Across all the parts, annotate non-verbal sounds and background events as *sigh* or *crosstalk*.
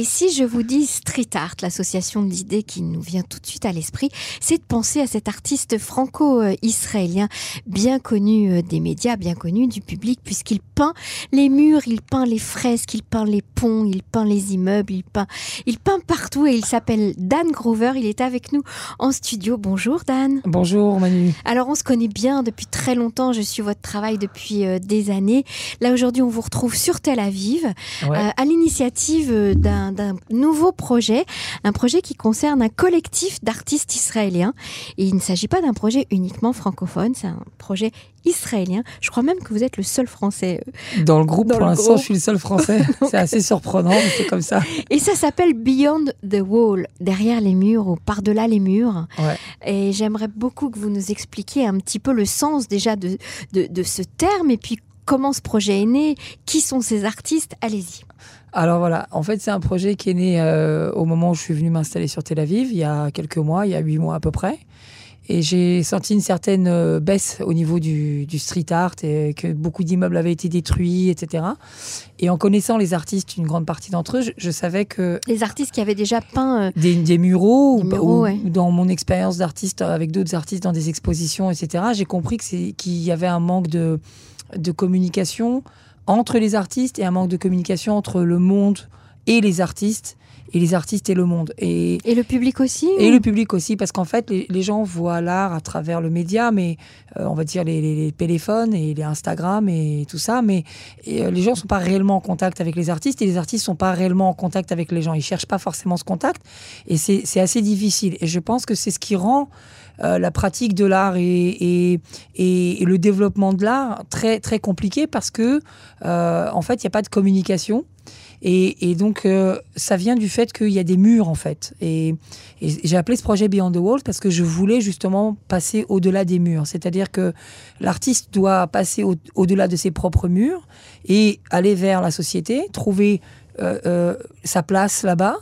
Et si je vous dis street art, l'association d'idées qui nous vient tout de suite à l'esprit, c'est de penser à cet artiste franco-israélien bien connu euh, des médias, bien connu du public, puisqu'il peint les murs, il peint les fresques, il peint les ponts, il peint les immeubles, il peint, il peint partout et il s'appelle Dan Grover. Il est avec nous en studio. Bonjour Dan. Bonjour Manu. Alors on se connaît bien depuis très longtemps. Je suis votre travail depuis euh, des années. Là aujourd'hui on vous retrouve sur Tel Aviv Ouais. euh, à l'initiative d'un d'un nouveau projet, un projet qui concerne un collectif d'artistes israéliens. Et il ne s'agit pas d'un projet uniquement francophone, c'est un projet israélien. Je crois même que vous êtes le seul français. euh. Dans le groupe, Dans pour l'instant, je suis le seul français. *laughs* c'est assez surprenant, mais c'est comme ça. Et ça s'appelle Beyond the Wall, derrière les murs ou par-delà les murs. Ouais. Et j'aimerais beaucoup que vous nous expliquiez un petit peu le sens déjà de, de, de ce terme et puis comment ce projet est né, qui sont ces artistes? Allez-y. Alors voilà, en fait, c'est un projet qui est né euh, au moment où je suis venu m'installer sur Tel Aviv, il y a quelques mois, il y a huit mois à peu près. Et j'ai senti une certaine euh, baisse au niveau du, du street art et que beaucoup d'immeubles avaient été détruits, etc. Et en connaissant les artistes, une grande partie d'entre eux, je, je savais que Les artistes qui avaient déjà peint euh, des, des muraux, Des ou- muraux, ou, ouais. dans mon expérience d'artiste avec d'autres artistes dans des expositions, etc., j'ai compris qu'il y avait un manque de, de communication entre les artistes et un manque de communication entre le monde et les artistes, et les artistes et le monde. Et, et le public aussi et ou- le public aussi, parce qu'en fait, les, les gens voient l'art à travers le média, mais euh, on va dire les, les- les téléphones et les Instagram et tout ça, mais et, euh, les gens sont pas réellement en contact avec les artistes et les artistes sont pas réellement en contact avec les gens. Ils cherchent pas forcément ce contact et c'est assez difficile. Et je pense que c'est ce qui rend euh, la pratique de l'art et, et, et- et le développement de l'art très, très compliqué parce que, en fait, il n'y a pas de communication. Et, donc, euh, ça vient du fait qu'il y a des murs, en fait. Et, j'ai appelé ce projet Beyond the Walls parce que je voulais justement passer au-delà des murs. C'est-à-dire que l'artiste doit passer au- au-delà de ses propres murs et aller vers la société, trouver euh, euh, sa place là-bas.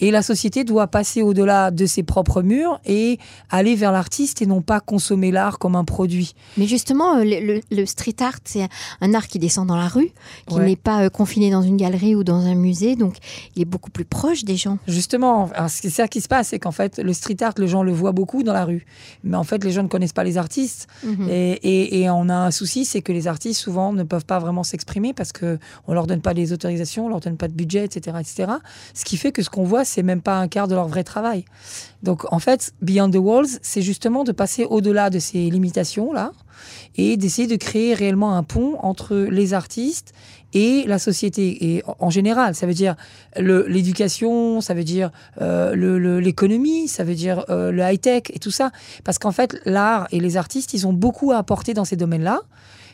Et la société doit passer au-delà de ses propres murs et aller vers l'artiste et non pas consommer l'art comme un produit. Mais justement, euh, le, le- le street art, c'est un art qui descend dans la rue, qui Ouais. n'est pas euh, confiné dans une galerie ou dans un musée, donc il est beaucoup plus proche des gens. Justement, c'est ça qui se passe, c'est qu'en fait, le street art, les gens le voient beaucoup dans la rue. Mais en fait, les gens ne connaissent pas les artistes. Mhm. Et, et- et on a un souci, c'est que les artistes, souvent, ne peuvent pas vraiment s'exprimer parce qu'on ne leur donne pas les autorisations, on leur donne pas de budget, etc., etc. Ce qui fait que ce qu'on voit, c'est même pas un quart de leur vrai travail. Donc, en fait, Beyond the Walls, c'est justement de passer au-delà de ces limitations-là et d'essayer de créer réellement un pont entre les artistes et la société. Et en- général, ça veut dire l'éducation, ça veut dire euh, l'économie, ça veut dire euh, le high-tech et tout ça. Parce qu'en fait, l'art et les artistes, ils ont beaucoup à apporter dans ces domaines-là,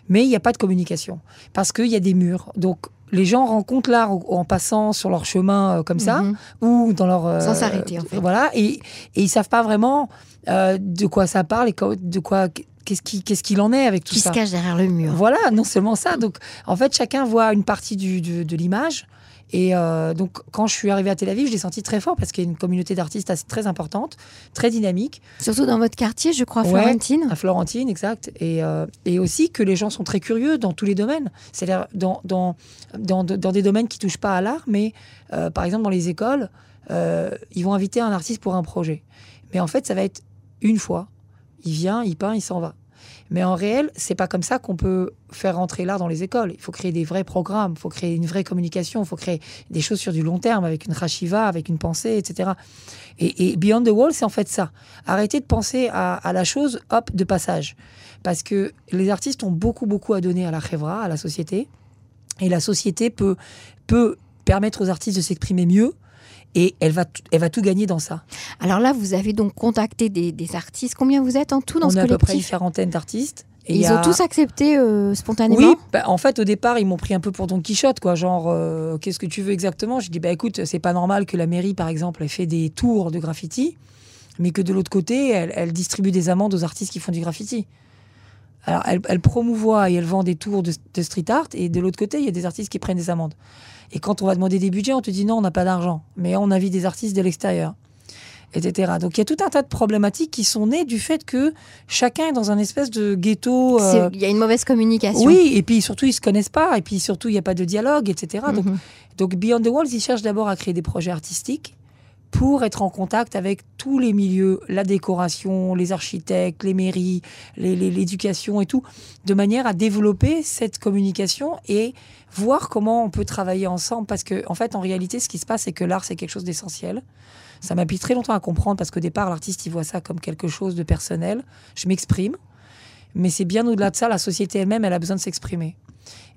mais il n'y a pas de communication. Parce qu'il y a des murs. Donc, les gens rencontrent l'art en- passant sur leur chemin euh, comme ça, Mhm. ou dans leur... euh, Sans s'arrêter, en fait. Voilà, et, et ils savent pas vraiment euh, de quoi ça parle et de quoi... Qu'est-ce qui- qu'il en est avec tout Qui ça se cache derrière le mur. voilà, non seulement ça. Donc, en fait, chacun voit une partie du, de, de l'image. Et euh, donc, quand je suis arrivée à Tel Aviv, je l'ai senti très fort parce qu'il y a une communauté d'artistes assez- très importante, très dynamique. Surtout dans votre quartier, je crois, Ouais. Florentine. À Florentine, exact. Et, euh, et aussi que les gens sont très curieux dans tous les domaines. C'est-à-dire dans, dans, dans, dans des domaines qui touchent pas à l'art, mais euh, par exemple dans les écoles, ils vont inviter un artiste pour un projet. Mais en fait, ça va être une fois. Il vient, il peint, il s'en va. Mais en réel, c'est pas comme ça qu'on peut faire rentrer l'art dans les écoles. Il faut créer des vrais programmes, il faut créer une vraie communication, il faut créer des choses sur du long terme avec une rashiva, avec une pensée, etc. Et, Beyond the Wall, c'est en fait ça. Arrêter de penser à, à la chose, hop, de passage. Parce que les artistes ont beaucoup, beaucoup à donner à la chevra, à la société. Et la société peut, peut permettre aux artistes de s'exprimer mieux. Et elle va, tout- elle va tout gagner dans ça. Alors là, vous avez donc contacté des, des artistes. Combien vous êtes en tout dans On ce a à peu près une collectif? quarantaine d'artistes. Et il Ils a- ont tous accepté euh, spontanément? Oui, bah, en fait, au départ, ils m'ont pris un peu pour Don Quichotte, quoi. Genre, euh, qu'est-ce que tu veux exactement? J'ai dit, bah écoute, c'est pas normal que la mairie, par exemple, ait fait des tours de graffiti, mais que de l'autre côté, elle, elle distribue des amendes aux artistes qui font du graffiti. Alors, elle, elle promouvoit et elle vend des tours de, de street art, et de l'autre côté, il y a des artistes qui prennent des amendes. Et quand on va demander des budgets, on te dit non, on n'a pas d'argent, mais on invite des artistes de l'extérieur, etc. Donc, il y a tout un tas de problématiques qui sont nées du fait que chacun est dans un espèce de ghetto. euh, Il y a une mauvaise communication. oui, et puis surtout, ils se connaissent pas, et puis surtout, il n'y a pas de dialogue, etc. Donc, Mhm. Donc Beyond the Walls, ils cherchent d'abord à créer des projets artistiques pour être en contact avec tous les milieux, la décoration, les architectes, les mairies, l'éducation et tout, de manière à développer cette communication et voir comment on peut travailler ensemble. Parce que, en fait, en réalité, ce qui se passe, c'est que l'art, c'est quelque chose d'essentiel. Ça m'a pris très longtemps à comprendre parce qu'au départ, l'artiste, il voit ça comme quelque chose de personnel. Je m'exprime. Mais c'est bien au-delà de ça, la société elle-même, elle a besoin de s'exprimer.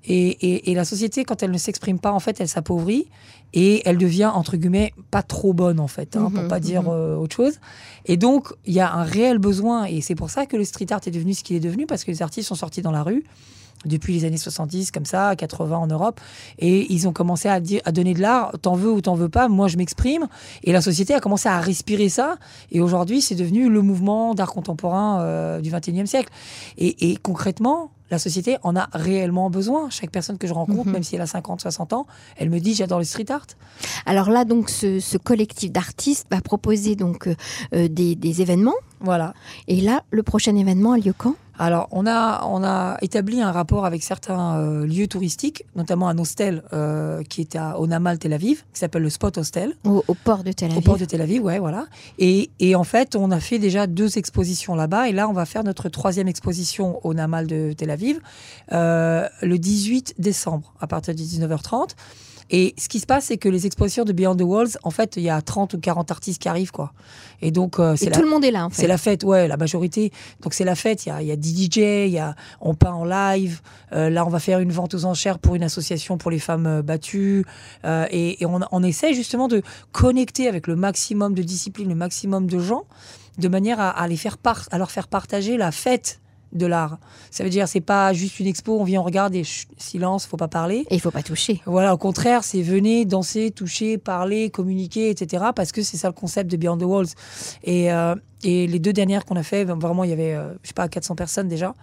Et, la société, quand elle ne s'exprime pas, en fait, elle s'appauvrit et elle devient, entre guillemets, pas trop bonne, en fait, hein, pour mhm, pas dire mhm. euh, autre chose. Et donc, il y a un réel besoin, et c'est pour ça que le street art est devenu ce qu'il est devenu, parce que les artistes sont sortis dans la rue depuis les années 70, comme ça, 80 en Europe. Et ils ont commencé à, dire, à donner de l'art, t'en veux ou t'en veux pas, moi je m'exprime. Et la société a commencé à respirer ça. Et aujourd'hui, c'est devenu le mouvement d'art contemporain euh, du 21e siècle. Et, et concrètement, la société en a réellement besoin. Chaque personne que je rencontre, mhm. même si elle a 50, 60 ans, elle me dit j'adore le street art. Alors là, donc, ce, collectif d'artistes va proposer donc euh, euh, des, des événements. Voilà. Et là, le prochain événement a lieu quand? Alors, on a, on a établi un rapport avec certains euh, lieux touristiques, notamment un hostel euh, qui est à Onamal, Tel Aviv, qui s'appelle le Spot Hostel. Au, port de Tel Aviv. Au port de Tel Aviv, ouais, voilà. Et, et en fait, on a fait déjà deux expositions là-bas. Et là, on va faire notre troisième exposition au Namal de Tel Aviv euh, le 18 décembre, à partir de 19h30. Et ce qui se passe, c'est que les expositions de Beyond the Walls, en fait, il y a 30 ou 40 artistes qui arrivent, quoi. Et donc, euh, c'est tout le monde est là, en fait. C'est la fête, ouais, la majorité. Donc, c'est la fête. Il y a, y a DJ, il y a, on peint en live. Euh, là, on va faire une vente aux enchères pour une association pour les femmes euh, battues. et, on, on essaie justement de connecter avec le maximum de disciplines, le maximum de gens, de manière à, à les faire à leur faire partager la fête de l'art. Ça veut dire c'est pas juste une expo, on vient, on regarde et silence, faut pas parler. Et il faut pas toucher. Voilà, au contraire, c'est venez danser, toucher, parler, communiquer, etc. Parce que c'est ça le concept de Beyond the Walls. Et, euh, et les deux dernières qu'on a fait, vraiment, il y avait, euh, je sais pas, 400 personnes déjà.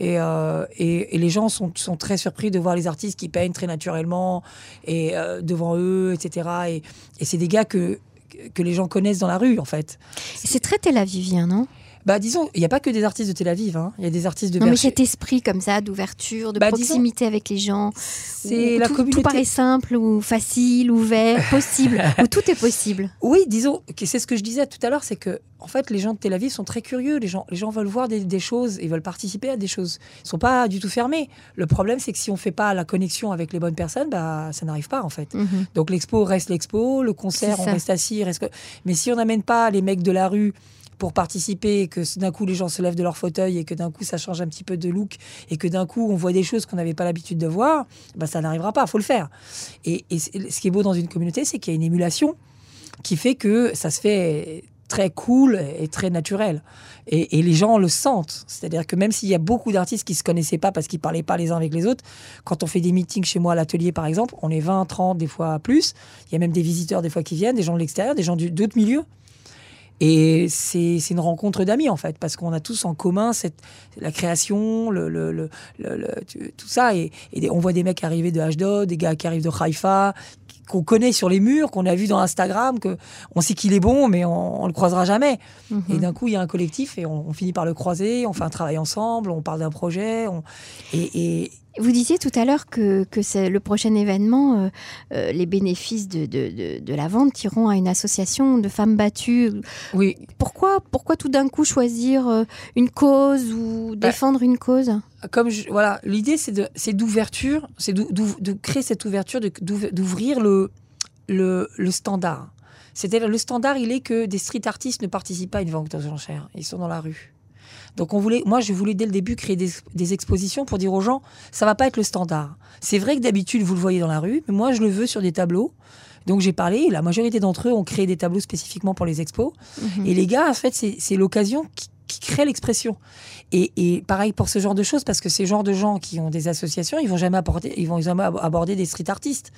Euh, et, et, les gens sont, sont, très surpris de voir les artistes qui peignent très naturellement et devant eux, etc. Et, et c'est des gars que que les gens connaissent dans la rue, en fait. C'est très Tel Avivien, non? Bah, disons, il n'y a pas que des artistes de Tel Aviv, hein. il y a des artistes de Non, mais cet esprit comme ça, d'ouverture, de bah, proximité avec les gens. C'est la tout, communauté. Tout paraît simple ou facile, ouvert, *laughs* possible, où tout est possible. Oui, disons, c'est ce que je disais tout à l'heure, c'est que, en fait, les gens de Tel Aviv sont très curieux. Les gens, les gens veulent voir des, choses, ils veulent participer à des choses. Ils ne sont pas du tout fermés. Le problème, c'est que si on ne fait pas la connexion avec les bonnes personnes, bah, ça n'arrive pas, en fait. Mhm. Donc, l'expo reste l'expo, le concert, on reste assis. Reste... Mais si on n'amène pas les mecs de la rue, pour participer, que d'un coup les gens se lèvent de leur fauteuil et que d'un coup ça change un petit peu de look et que d'un coup on voit des choses qu'on n'avait pas l'habitude de voir, bah, ça n'arrivera pas, il faut le faire. Et, ce qui est beau dans une communauté, c'est qu'il y a une émulation qui fait que ça se fait très cool et très naturel. Et, les gens le sentent. C'est-à-dire que même s'il y a beaucoup d'artistes qui ne se connaissaient pas parce qu'ils parlaient pas les uns avec les autres, quand on fait des meetings chez moi à l'atelier, par exemple, on est 20, 30, des fois plus. Il y a même des visiteurs, des fois, qui viennent, des gens de l'extérieur, des gens d'autres milieux. Et c'est une rencontre d'amis, en fait, parce qu'on a tous en commun cette, la création, le, le, le, tout ça. Et, et, on voit des mecs arriver de Ashdod, des gars qui arrivent de Haïfa, qu'on connaît sur les murs, qu'on a vu dans Instagram, que on sait qu'il est bon, mais on, ne le croisera jamais. Mhm. Et d'un coup, il y a un collectif et on, finit par le croiser, on fait un travail ensemble, on parle d'un projet. et, et, vous disiez tout à l'heure que, que c'est le prochain événement, euh, euh, les bénéfices de, de, de, la vente iront à une association de femmes battues. Oui. Pourquoi, pourquoi tout d'un coup choisir euh, une cause ou bah, défendre une cause? Comme voilà, l'idée c'est d'ouverture, c'est de, créer cette ouverture, d'ouvrir le, le, le standard. C'est-à-dire le standard, il est que des street artistes ne participent pas à une vente aux enchères, ils sont dans la rue. Donc on voulait, moi je voulais dès le début créer des, expositions pour dire aux gens, ça va pas être le standard. C'est vrai que d'habitude vous le voyez dans la rue, mais moi je le veux sur des tableaux. Donc j'ai parlé, la majorité d'entre eux ont créé des tableaux spécifiquement pour les expos. Mhm. Et les gars, en fait, c'est l'occasion qui, crée l'expression. Et, pareil pour ce genre de choses, parce que ces genres de gens qui ont des associations, ils vont jamais apporter, ils vont jamais aborder des street artistes.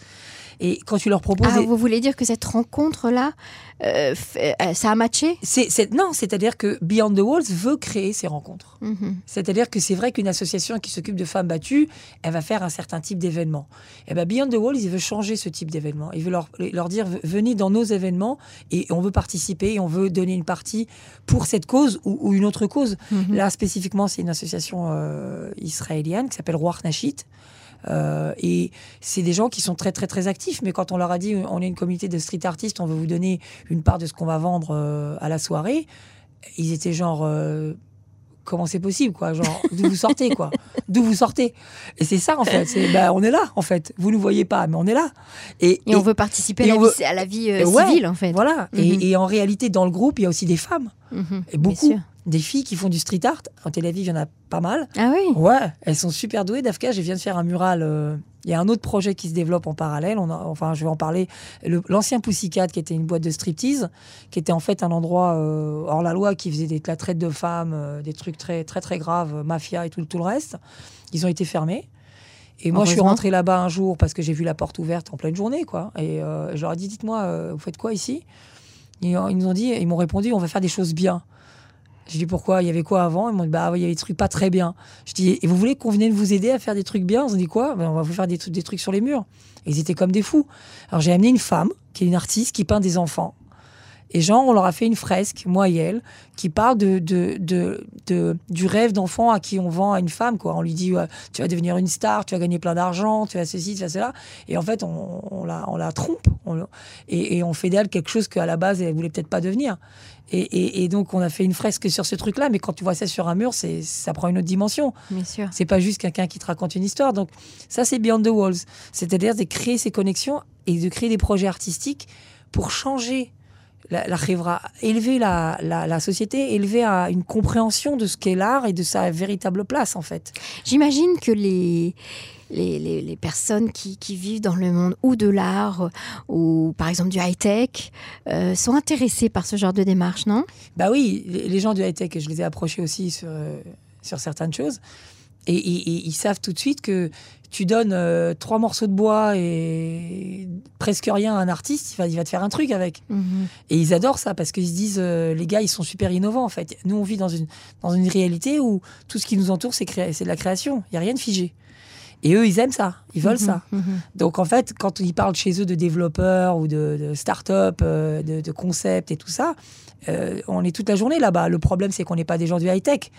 Et quand tu leur proposes. Ah, vous voulez dire que cette rencontre-là, euh, euh, ça a matché? C'est, Non, c'est-à-dire que Beyond the Walls veut créer ces rencontres. Mhm. C'est-à-dire que c'est vrai qu'une association qui s'occupe de femmes battues, elle va faire un certain type d'événement. Et eh ben Beyond the Walls, il veut changer ce type d'événement. Il veut leur, leur dire venez dans nos événements et on veut participer et on veut donner une partie pour cette cause ou, une autre cause. Mhm. Là, spécifiquement, c'est une association euh, israélienne qui s'appelle Roi Nashit. Euh, et c'est des gens qui sont très, très, très actifs. Mais quand on leur a dit, on est une communauté de street artistes, on veut vous donner une part de ce qu'on va vendre euh, à la soirée, ils étaient genre. Comment c'est possible, quoi? Genre, *laughs* d'où vous sortez, quoi? D'où vous sortez? Et c'est ça, en fait. C'est, bah, on est là, en fait. Vous ne voyez pas, mais on est là. Et, on veut participer à la, vie, civile, en fait. Voilà. Mhm. et, en réalité, dans le groupe, il y a aussi des femmes. Mhm. et beaucoup des filles qui font du street art. En Tel Aviv, il y en a pas mal. Ah oui Ouais, elles sont super douées. Dafka, je viens de faire un mural. Euh, il y a un autre projet qui se développe en parallèle. On enfin, je vais en parler. L'ancien Pussycat, qui était une boîte de striptease, qui était en fait un endroit euh, hors la loi, qui faisait des, de la traite de femmes, euh, des trucs très, très, très graves, mafia et tout, tout le reste. Ils ont été fermés. Et moi, je suis rentrée là-bas un jour parce que j'ai vu la porte ouverte en pleine journée, quoi. Et je leur ai dit, dites-moi, vous faites quoi ici? Ils nous ont dit, ils m'ont répondu, on va faire des choses bien. Je dis pourquoi? Il y avait quoi avant? Ils m'ont dit bah il y avait des trucs pas très bien. Je dis et vous voulez qu'on vienne vous aider à faire des trucs bien? Ils ont dit quoi? Ben, On va vous faire des trucs, des trucs sur les murs. ils étaient comme des fous. Alors j'ai amené une femme qui est une artiste qui peint des enfants. Et genre, on leur a fait une fresque, moi et elle, qui parle de, de, de, du rêve d'enfant à qui on vend à une femme. Quoi. On lui dit, tu vas devenir une star, tu vas gagner plein d'argent, tu vas ceci, tu vas cela. Et en fait, on, on, la, on la trompe. et, et, on fait d'elle quelque chose qu'à la base, elle voulait peut-être pas devenir. Et, donc, on a fait une fresque sur ce truc-là, mais quand tu vois ça sur un mur, c'est, ça prend une autre dimension. Bien sûr. C'est pas juste quelqu'un qui te raconte une histoire. Donc, ça, c'est Beyond the Walls. C'est-à-dire de créer ces connexions et de créer des projets artistiques pour changer la, la élever la, la, société, élever à une compréhension de ce qu'est l'art et de sa véritable place, en fait. J'imagine que les, les, les, personnes qui, qui, vivent dans le monde ou de l'art ou par exemple du high-tech euh, sont intéressées par ce genre de démarche, non? Bah oui, les, gens du high-tech, je les ai approchés aussi sur, euh, sur certaines choses. Et, ils savent tout de suite que tu donnes euh, trois morceaux de bois et presque rien à un artiste, il va, il va te faire un truc avec. Mhm. Et ils adorent ça parce qu'ils se disent, les gars, ils sont super innovants en fait. Nous, on vit dans une, dans une réalité où tout ce qui nous entoure, c'est de la création. Il n'y a rien de figé. Et eux, ils aiment ça, ils veulent mhm, ça. Mhm. Donc en fait, quand ils parlent chez eux de développeurs ou de, start-up, euh, de, concepts et tout ça, euh, on est toute la journée là-bas. Le problème, c'est qu'on n'est pas des gens du high-tech.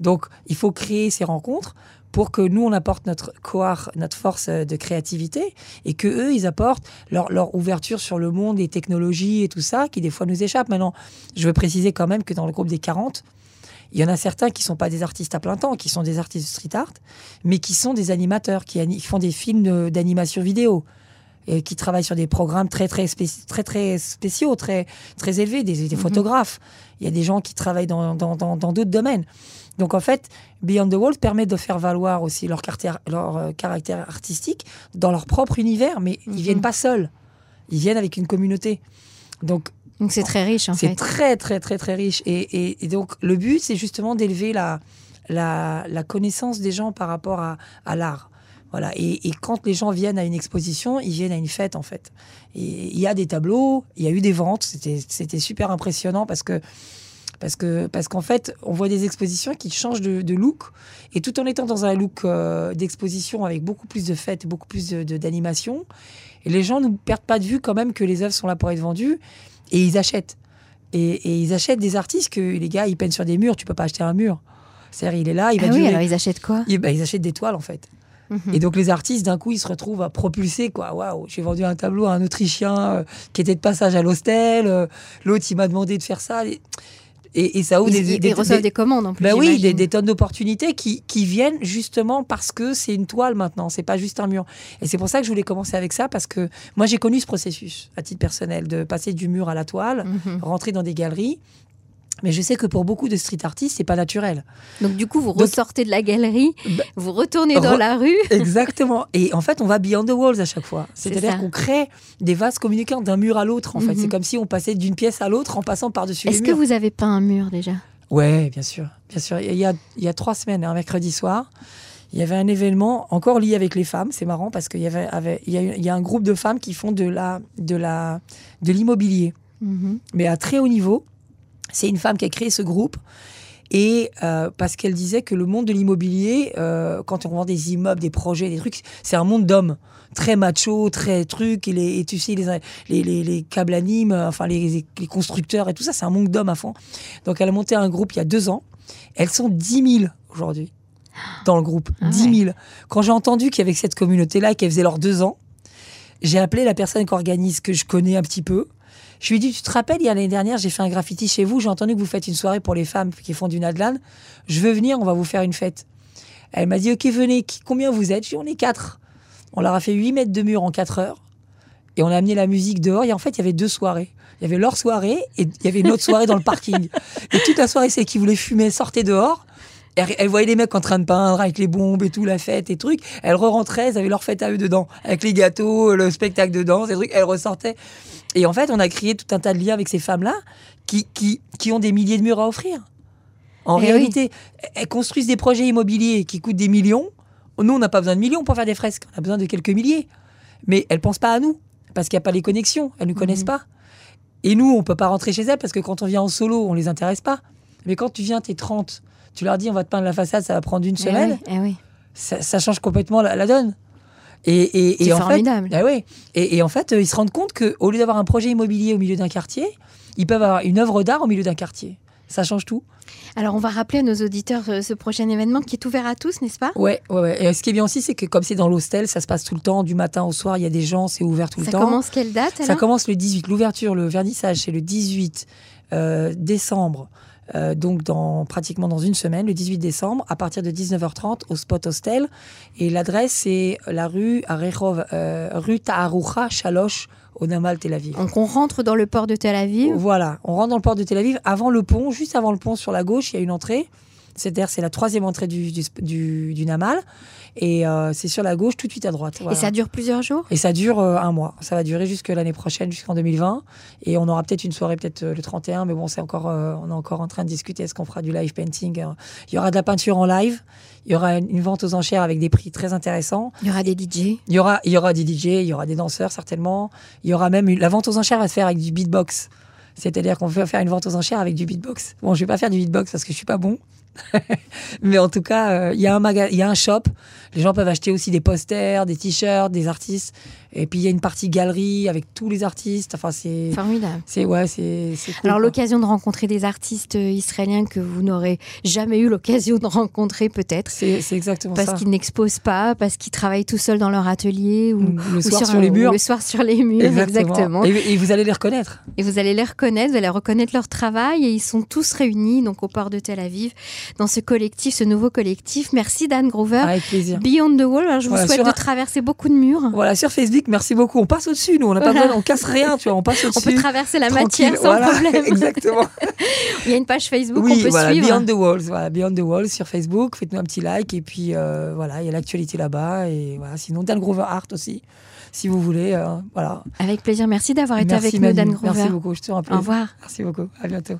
Donc il faut créer ces rencontres pour que nous, on apporte notre coar, notre force de créativité, et que eux, ils apportent leur, leur ouverture sur le monde, les technologies et tout ça, qui des fois nous échappe. Maintenant, je veux préciser quand même que dans le groupe des 40, il y en a certains qui sont pas des artistes à plein temps, qui sont des artistes de street art, mais qui sont des animateurs, qui, font des films d'animation vidéo et qui travaillent sur des programmes très très très très spéciaux, très très élevés, des, mhm. photographes. Il y a des gens qui travaillent dans d'autres domaines. Donc en fait, Beyond the Wall permet de faire valoir aussi leur caractère, leur euh, caractère artistique dans leur propre univers, mais ils ils viennent mhm. pas seuls. Ils viennent avec une communauté. Donc donc c'est très riche en fait. C'est très très très très riche. Et, et, donc le but c'est justement d'élever la, la, la, connaissance des gens par rapport à, à l'art. Voilà. Et, et, quand les gens viennent à une exposition, ils viennent à une fête en fait. Il y a des tableaux, il y a eu des ventes, c'était super impressionnant parce que parce que parce qu'en fait, on voit des expositions qui changent de, de look et tout en étant dans un look euh, d'exposition avec beaucoup plus de fêtes, beaucoup plus d'animation, et les gens ne perdent pas de vue quand même que les œuvres sont là pour être vendues et ils achètent. Et, ils achètent des artistes que les gars, ils peignent sur des murs. Tu peux pas acheter un mur. C'est-à-dire, il est là, il va ah oui, alors ils achètent quoi bah, Ils achètent des toiles, en fait. Mhm. Et donc les artistes, d'un coup, ils se retrouvent à propulser, quoi. Waouh, j'ai vendu un tableau à un Autrichien euh, qui était de passage à l'hostel. Euh, l'autre, il m'a demandé de faire ça. Et, ça ouvre des, des, reçoivent des, commandes en plus. Ben oui, des, tonnes d'opportunités qui, qui, viennent justement parce que c'est une toile maintenant, c'est pas juste un mur. Et c'est pour ça que je voulais commencer avec ça parce que moi j'ai connu ce processus à titre personnel de passer du mur à la toile, mhm. rentrer dans des galeries mais je sais que pour beaucoup de street artistes, c'est pas naturel. Donc du coup, vous ressortez de la galerie, bah, vous retournez dans la rue. *laughs* Exactement. Et en fait, on va beyond the walls à chaque fois. C'est-à-dire qu'on crée des vases communicants d'un mur à l'autre. En fait, c'est mhm. comme si on passait d'une pièce à l'autre en passant par-dessus. Est-ce que vous avez peint un mur déjà? Ouais, bien sûr, bien sûr. Il y a, il y a trois semaines, un mercredi soir, il y avait un événement encore lié avec les femmes. C'est marrant parce qu'il y avait, avait il, y a, il y a un groupe de femmes qui font de la, de la, de l'immobilier, mhm. mais à très haut niveau. C'est une femme qui a créé ce groupe. Et euh, parce qu'elle disait que le monde de l'immobilier, euh, quand on vend des immeubles, des projets, des trucs, c'est un monde d'hommes très macho, très truc. Et, les, et tu sais, les, les, les, câbles animes, enfin les, les, constructeurs et tout ça, c'est un monde d'hommes à fond. Donc elle a monté un groupe il y a deux ans. Elles sont 10 000 aujourd'hui. dans le groupe. Ah 10 000. Quand j'ai entendu qu'il y avait cette communauté-là, qu'elle faisait leurs deux ans, j'ai appelé la personne qui organise, que je connais un petit peu. Je lui ai dit, tu te rappelles, il y a l'année dernière, j'ai fait un graffiti chez vous, j'ai entendu que vous faites une soirée pour les femmes qui font du Nadlan. Je veux venir, on va vous faire une fête. Elle m'a dit, ok, venez, Qui- combien vous êtes? Je lui ai dit, on est quatre. On leur a fait 8 mètres de mur en 4 heures. Et on a amené la musique dehors. Et en fait, il y avait deux soirées. Il y avait leur soirée et il y avait une autre soirée dans le parking. *laughs* Et toute la soirée, celles qui voulaient fumer sortaient dehors. Elle, elle voyait les mecs en train de peindre avec les bombes et tout, la fête et trucs. Elles re-rentraient, elles avaient leur fête à eux dedans, avec les gâteaux, le spectacle dedans, ces trucs. Elles ressortaient. Et en fait, on a créé tout un tas de liens avec ces femmes-là qui, qui, qui ont des milliers de murs à offrir. En Eh réalité, elles construisent des projets immobiliers qui coûtent des millions. Nous, on n'a pas besoin de millions pour faire des fresques. On a besoin de quelques milliers. Mais elles pensent pas à nous parce qu'il n'y a pas les connexions. Elles ne nous connaissent pas. Et nous, on peut pas rentrer chez elles parce que quand on vient en solo, on les intéresse pas. Mais quand tu viens, t'es 30, tu leur dis on va te peindre la façade, ça va prendre une Eh semaine, oui, eh oui. ça, ça change complètement la, la donne. Et, et, et C'est en formidable. Fait, ah ouais. et, et en fait, euh, ils se rendent compte qu'au lieu d'avoir un projet immobilier au milieu d'un quartier, ils peuvent avoir une œuvre d'art au milieu d'un quartier. Ça change tout. Alors, on va rappeler à nos auditeurs euh, ce prochain événement qui est ouvert à tous, n'est-ce pas? Ouais, ouais, ouais. Et ce qui est bien aussi, c'est que comme c'est dans l'hostel, ça se passe tout le temps, du matin au soir, il y a des gens, c'est ouvert tout Ça le temps. commence quelle date Ça commence le 18. L'ouverture, le vernissage, c'est le 18 euh, décembre. Euh, donc dans pratiquement dans une semaine, le 18 décembre, à partir de 19h30 au Spot Hostel. Et l'adresse c'est la rue à Rehov, euh, rue Ta'aroucha, Chaloche, au Namal Tel Aviv. Donc, on rentre dans le port de Tel Aviv. Voilà, on rentre dans le port de Tel Aviv. Avant le pont, juste avant le pont, sur la gauche, il y a une entrée. C'est-à-dire, c'est la troisième entrée du, du, du- du Namal. Et euh, c'est sur la gauche, tout de suite à droite. Et ça dure plusieurs jours? Et ça dure euh, un mois. Ça va durer jusque l'année prochaine, jusqu'en 2020. Et on aura peut-être une soirée, peut-être euh, le 31. Mais bon, c'est encore, euh, on est encore en train de discuter. Est-ce qu'on fera du live painting? Il y aura de la peinture en live. Il y aura une vente aux enchères avec des prix très intéressants. Il y aura des DJ. Il y aura, il y aura des DJ, il y aura des danseurs certainement. Il y aura même une- la vente aux enchères va se faire avec du beatbox. C'est-à-dire qu'on va faire une vente aux enchères avec du beatbox. Bon, je vais pas faire du beatbox parce que je suis pas bon. *laughs* Mais en tout cas, euh, il y maga- y a un shop. Les gens peuvent acheter aussi des posters, des t-shirts, des artistes. Et puis il y a une partie galerie avec tous les artistes. Enfin, c'est, Formidable. c'est ouais, c'est, cool. Alors l'occasion de rencontrer des artistes euh, israéliens que vous n'aurez jamais eu l'occasion de rencontrer peut-être c'est, exactement parce ça. qu'ils n'exposent pas, parce qu'ils travaillent tout seuls dans leur atelier ou, le ou soir sur, les murs. le soir sur les murs, exactement. Et, et vous allez les reconnaître. Et vous allez les reconnaître, vous allez reconnaître leur travail et ils sont tous réunis donc au port de Tel Aviv dans ce collectif, ce nouveau collectif. Merci Dan Grover. Avec plaisir. Beyond the Wall, alors je vous souhaite de un- traverser beaucoup de murs. Voilà, sur Facebook, merci beaucoup. On passe au-dessus, nous. On n'a pas Voilà. besoin, on casse rien, tu vois. On passe *laughs* On au-dessus. peut traverser la matière sans voilà, problème. *laughs* Exactement. *laughs* Il y a une page Facebook oui, qu'on peut voilà, suivre. Beyond the Walls, voilà, Beyond the Walls sur Facebook. Faites-nous un petit like et puis euh, voilà, il y a l'actualité là-bas et voilà. Sinon, Dan Grover Art aussi, si vous voulez, euh, voilà. Avec plaisir. Merci d'avoir été Merci avec nous, Dan Grover. merci beaucoup. Je te rappelle. Au revoir. Merci beaucoup. À bientôt.